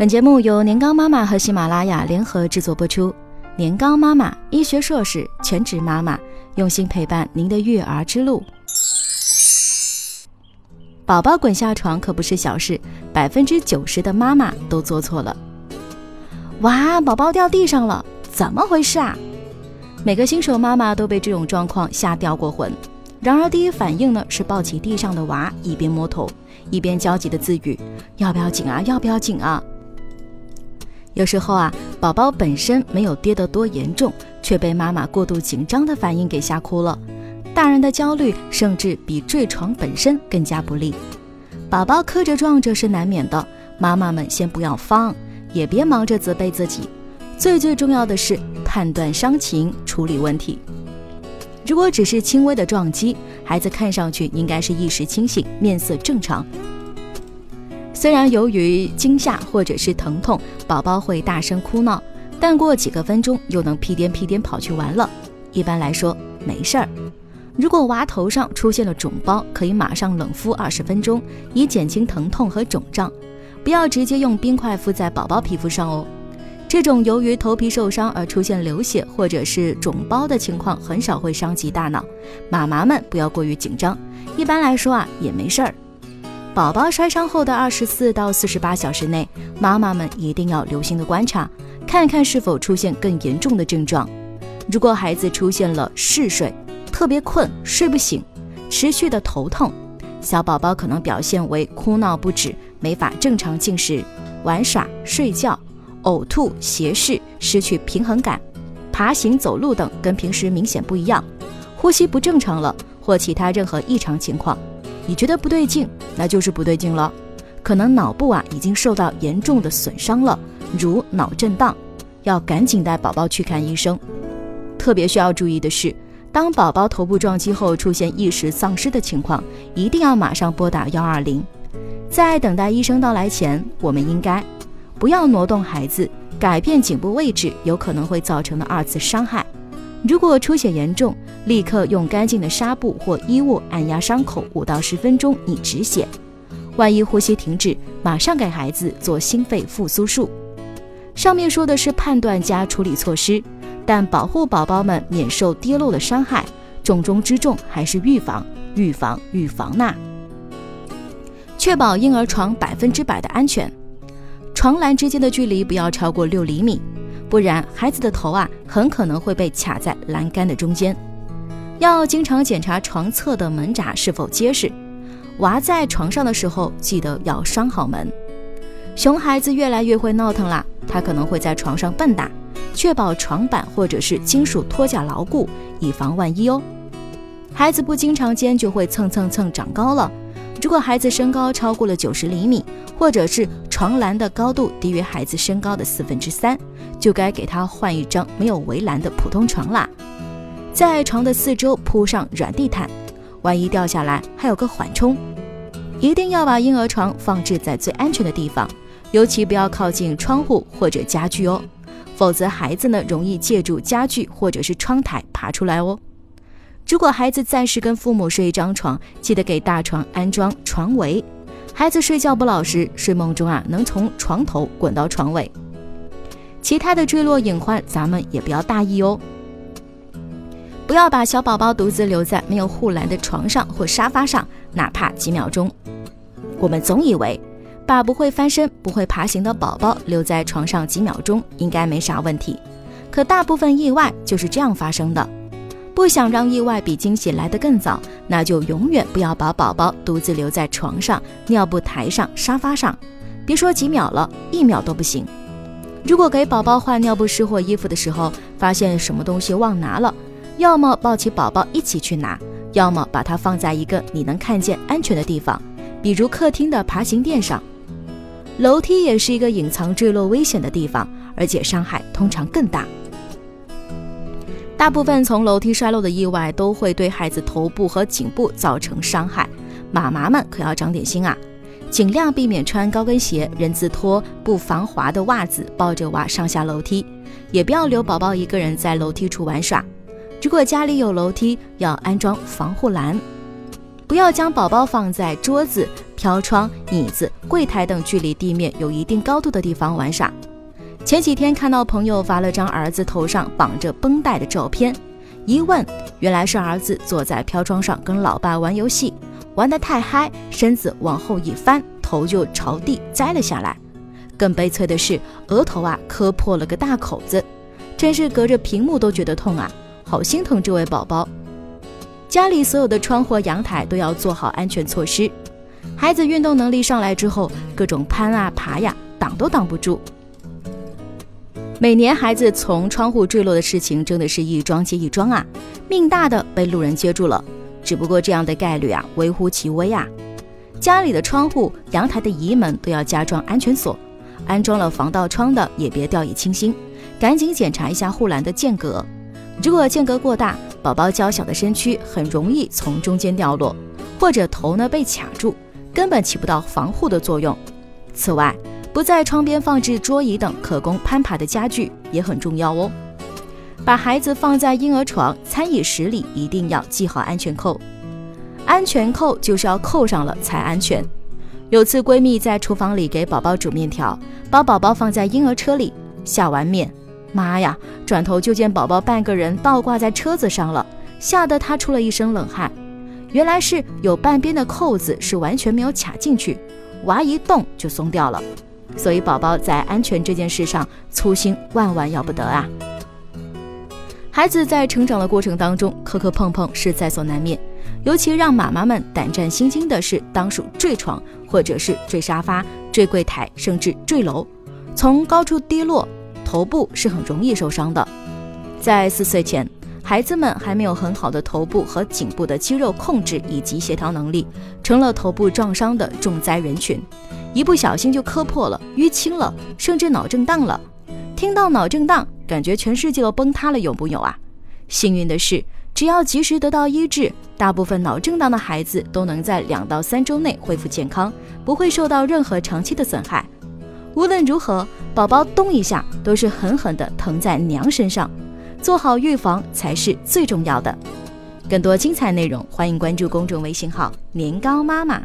本节目由年糕妈妈和喜马拉雅联合制作播出。年糕妈妈，医学硕士，全职妈妈，用心陪伴您的育儿之路。宝宝滚下床可不是小事，百分之九十的妈妈都做错了。哇，宝宝掉地上了，怎么回事啊？每个新手妈妈都被这种状况吓掉过魂。然而第一反应呢是抱起地上的娃，一边摸头，一边焦急的自语：“要不要紧啊？要不要紧啊？”有时候啊，宝宝本身没有跌得多严重，却被妈妈过度紧张的反应给吓哭了。大人的焦虑甚至比坠床本身更加不利。宝宝磕着撞着是难免的，妈妈们先不要慌，也别忙着责备自己。最最重要的是判断伤情，处理问题。如果只是轻微的撞击，孩子看上去应该是意识清醒，面色正常。虽然由于惊吓或者是疼痛，宝宝会大声哭闹，但过几个分钟又能屁颠屁颠跑去玩了。一般来说没事儿。如果娃头上出现了肿包，可以马上冷敷二十分钟，以减轻疼痛和肿胀。不要直接用冰块敷在宝宝皮肤上哦。这种由于头皮受伤而出现流血或者是肿包的情况，很少会伤及大脑。妈妈们不要过于紧张，一般来说啊也没事儿。宝宝摔伤后的二十四到四十八小时内，妈妈们一定要留心的观察，看看是否出现更严重的症状。如果孩子出现了嗜睡、特别困、睡不醒、持续的头痛，小宝宝可能表现为哭闹不止、没法正常进食、玩耍、睡觉。呕吐、斜视、失去平衡感、爬行、走路等跟平时明显不一样，呼吸不正常了，或其他任何异常情况，你觉得不对劲，那就是不对劲了，可能脑部啊已经受到严重的损伤了，如脑震荡，要赶紧带宝宝去看医生。特别需要注意的是，当宝宝头部撞击后出现意识丧失的情况，一定要马上拨打幺二零。在等待医生到来前，我们应该。不要挪动孩子，改变颈部位置有可能会造成的二次伤害。如果出血严重，立刻用干净的纱布或衣物按压伤口五到十分钟以止血。万一呼吸停止，马上给孩子做心肺复苏术。上面说的是判断加处理措施，但保护宝宝们免受跌落的伤害，重中之重还是预防、预防、预防呐！确保婴儿床百分之百的安全。床栏之间的距离不要超过六厘米，不然孩子的头啊很可能会被卡在栏杆的中间。要经常检查床侧的门闸是否结实。娃在床上的时候，记得要拴好门。熊孩子越来越会闹腾啦，他可能会在床上蹦跶，确保床板或者是金属托架牢固，以防万一哦。孩子不经常间就会蹭蹭蹭长高了。如果孩子身高超过了九十厘米，或者是床栏的高度低于孩子身高的四分之三，就该给他换一张没有围栏的普通床啦。在床的四周铺上软地毯，万一掉下来还有个缓冲。一定要把婴儿床放置在最安全的地方，尤其不要靠近窗户或者家具哦，否则孩子呢容易借助家具或者是窗台爬出来哦。如果孩子暂时跟父母睡一张床，记得给大床安装床围。孩子睡觉不老实，睡梦中啊能从床头滚到床尾。其他的坠落隐患，咱们也不要大意哦。不要把小宝宝独自留在没有护栏的床上或沙发上，哪怕几秒钟。我们总以为把不会翻身、不会爬行的宝宝留在床上几秒钟应该没啥问题，可大部分意外就是这样发生的。不想让意外比惊喜来得更早，那就永远不要把宝宝独自留在床上、尿布台上、沙发上，别说几秒了，一秒都不行。如果给宝宝换尿不湿或衣服的时候，发现什么东西忘拿了，要么抱起宝宝一起去拿，要么把它放在一个你能看见、安全的地方，比如客厅的爬行垫上。楼梯也是一个隐藏坠落危险的地方，而且伤害通常更大。大部分从楼梯摔落的意外都会对孩子头部和颈部造成伤害，妈妈们可要长点心啊！尽量避免穿高跟鞋、人字拖、不防滑的袜子抱着娃上下楼梯，也不要留宝宝一个人在楼梯处玩耍。如果家里有楼梯，要安装防护栏，不要将宝宝放在桌子、飘窗、椅子、柜台等距离地面有一定高度的地方玩耍。前几天看到朋友发了张儿子头上绑着绷带的照片，一问，原来是儿子坐在飘窗上跟老爸玩游戏，玩得太嗨，身子往后一翻，头就朝地栽了下来。更悲催的是，额头啊磕破了个大口子，真是隔着屏幕都觉得痛啊！好心疼这位宝宝。家里所有的窗户、阳台都要做好安全措施。孩子运动能力上来之后，各种攀啊爬呀，挡都挡不住。每年孩子从窗户坠落的事情真的是一桩接一桩啊，命大的被路人接住了，只不过这样的概率啊微乎其微啊。家里的窗户、阳台的移门都要加装安全锁，安装了防盗窗的也别掉以轻心，赶紧检查一下护栏的间隔。如果间隔过大，宝宝娇小的身躯很容易从中间掉落，或者头呢被卡住，根本起不到防护的作用。此外，不在窗边放置桌椅等可供攀爬的家具也很重要哦。把孩子放在婴儿床、餐椅室里，一定要系好安全扣。安全扣就是要扣上了才安全。有次闺蜜在厨房里给宝宝煮面条，把宝宝放在婴儿车里，下完面，妈呀，转头就见宝宝半个人倒挂在车子上了，吓得他出了一身冷汗。原来是有半边的扣子是完全没有卡进去，娃一动就松掉了。所以，宝宝在安全这件事上粗心万万要不得啊！孩子在成长的过程当中，磕磕碰碰是在所难免。尤其让妈妈们胆战心惊的是，当属坠床，或者是坠沙发、坠柜台，甚至坠楼。从高处跌落，头部是很容易受伤的。在四岁前，孩子们还没有很好的头部和颈部的肌肉控制以及协调能力，成了头部撞伤的重灾人群。一不小心就磕破了、淤青了，甚至脑震荡了。听到脑震荡，感觉全世界都崩塌了，有木有啊？幸运的是，只要及时得到医治，大部分脑震荡的孩子都能在两到三周内恢复健康，不会受到任何长期的损害。无论如何，宝宝动一下都是狠狠地疼在娘身上，做好预防才是最重要的。更多精彩内容，欢迎关注公众微信号“年糕妈妈”。